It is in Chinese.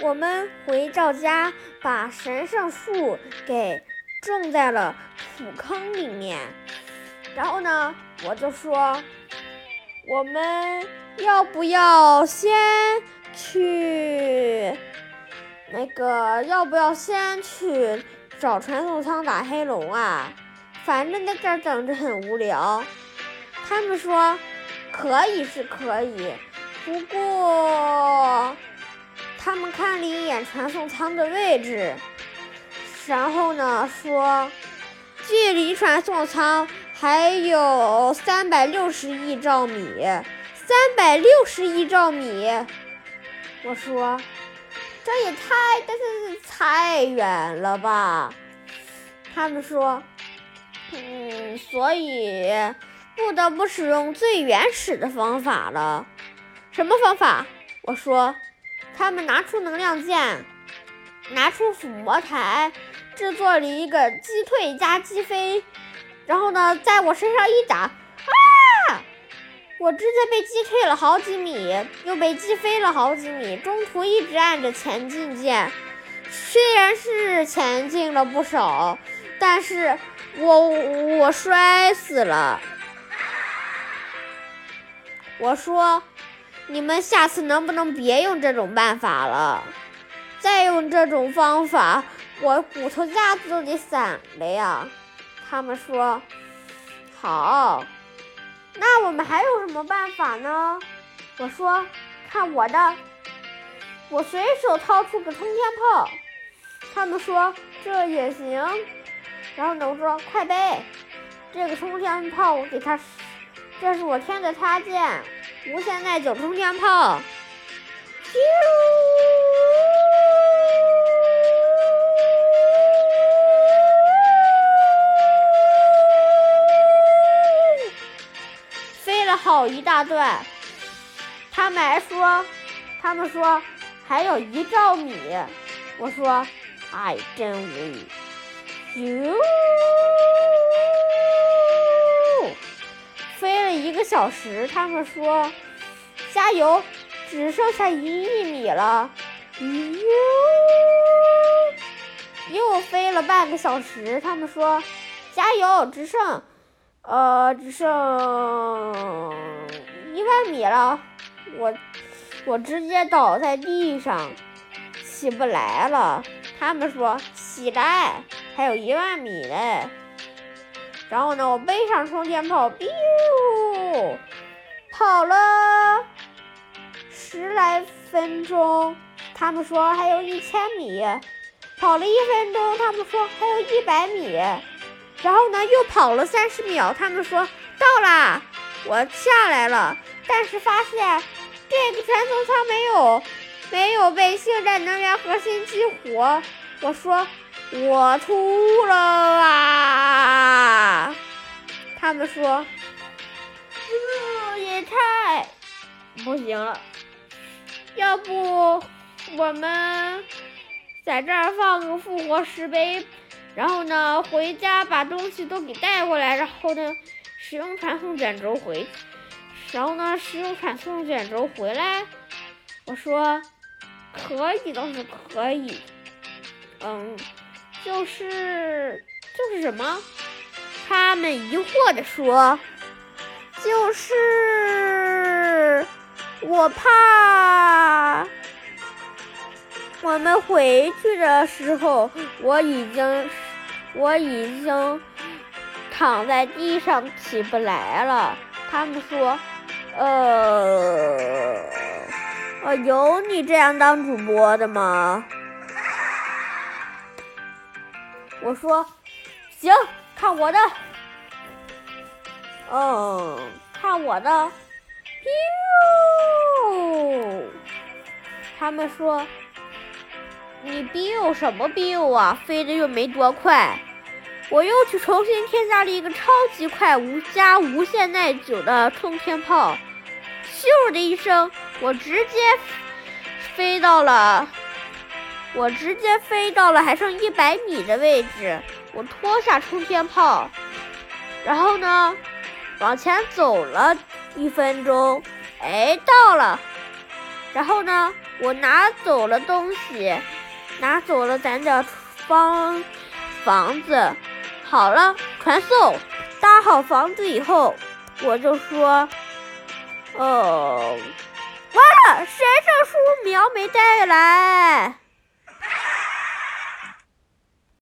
我们回到家，把神圣树给种在了土坑里面。然后呢，我就说，我们要不要先去那个？要不要先去找传送舱打黑龙啊？反正在这儿等着很无聊。他们说可以是可以，不过。他们看了一眼传送舱的位置，然后呢说，距离传送舱还有三百六十亿兆米，三百六十亿兆米。我说，这也太，但是太远了吧？他们说，嗯，所以不得不使用最原始的方法了。什么方法？我说。他们拿出能量剑，拿出抚摸台，制作了一个击退加击飞，然后呢，在我身上一打，啊！我直接被击退了好几米，又被击飞了好几米，中途一直按着前进键，虽然是前进了不少，但是我我摔死了。我说。你们下次能不能别用这种办法了？再用这种方法，我骨头架子都得散了呀！他们说好，那我们还有什么办法呢？我说看我的，我随手掏出个冲天炮。他们说这也行。然后呢，我说快背，这个冲天炮我给他，这是我添的插件。无限耐久冲天炮，飞了好一大段。他们还说，他们说还有一兆米。我说，哎，真无语。咻！小时，他们说加油，只剩下一亿米了。哟，又飞了半个小时，他们说加油，只剩呃只剩一万米了。我我直接倒在地上，起不来了。他们说起来，还有一万米嘞。然后呢，我背上充电炮，biu。跑了十来分钟，他们说还有一千米；跑了一分钟，他们说还有一百米。然后呢，又跑了三十秒，他们说到啦。我下来了，但是发现这个传送舱没有没有被星战能源核心激活。我说我吐了啊！他们说。不行了，要不我们在这儿放个复活石碑，然后呢回家把东西都给带过来，然后呢使用传送卷轴回，然后呢使用传送卷轴回来。我说可以倒是可以，嗯，就是就是什么？他们疑惑的说。就是我怕我们回去的时候，我已经我已经躺在地上起不来了。他们说，呃，呃，有你这样当主播的吗？我说，行，看我的。嗯，看我的，biu！他们说你 biu 什么 biu 啊？飞的又没多快。我又去重新添加了一个超级快、无加无限耐久的冲天炮，咻的一声，我直接飞到了，我直接飞到了还剩一百米的位置。我脱下冲天炮，然后呢？往前走了一分钟，哎，到了。然后呢，我拿走了东西，拿走了咱的方房子。好了，传送，搭好房子以后，我就说，哦，完了，神圣树苗没带来。